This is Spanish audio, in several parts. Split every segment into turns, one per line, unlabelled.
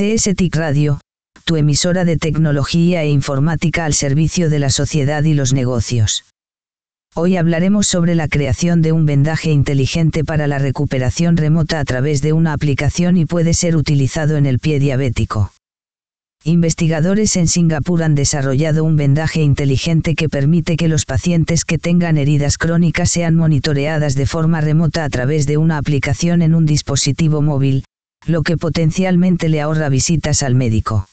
CS TIC Radio, tu emisora de tecnología e informática al servicio de la sociedad y los negocios. Hoy hablaremos sobre la creación de un vendaje inteligente para la recuperación remota a través de una aplicación y puede ser utilizado en el pie diabético. Investigadores en Singapur han desarrollado un vendaje inteligente que permite que los pacientes que tengan heridas crónicas sean monitoreadas de forma remota a través de una aplicación en un dispositivo móvil, lo que potencialmente le ahorra visitas al médico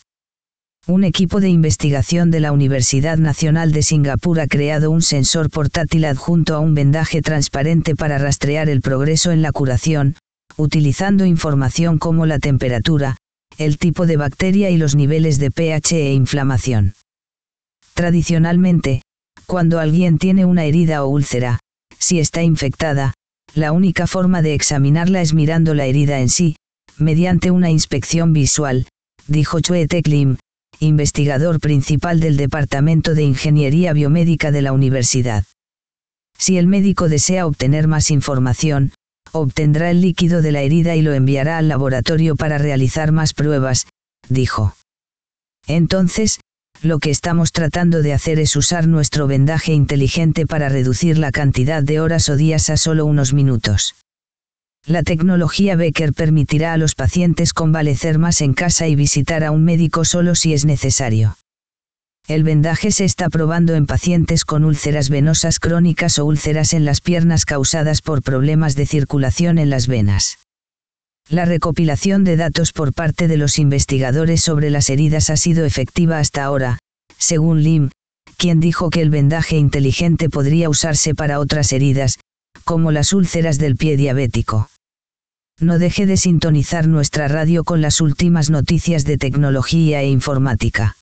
un equipo de investigación de la Universidad Nacional de Singapur ha creado un sensor portátil adjunto a un vendaje transparente para rastrear el progreso en la curación, utilizando información como la temperatura, el tipo de bacteria y los niveles de pH e inflamación. Tradicionalmente, cuando alguien tiene una herida o úlcera, si está infectada, la única forma de examinarla es mirando la herida en sí, mediante una inspección visual, dijo Chue Lim, investigador principal del Departamento de Ingeniería Biomédica de la Universidad. Si el médico desea obtener más información, obtendrá el líquido de la herida y lo enviará al laboratorio para realizar más pruebas, dijo. Entonces, lo que estamos tratando de hacer es usar nuestro vendaje inteligente para reducir la cantidad de horas o días a solo unos minutos. La tecnología Becker permitirá a los pacientes convalecer más en casa y visitar a un médico solo si es necesario. El vendaje se está probando en pacientes con úlceras venosas crónicas o úlceras en las piernas causadas por problemas de circulación en las venas. La recopilación de datos por parte de los investigadores sobre las heridas ha sido efectiva hasta ahora, según Lim, quien dijo que el vendaje inteligente podría usarse para otras heridas, como las úlceras del pie diabético. No deje de sintonizar nuestra radio con las últimas noticias de tecnología e informática.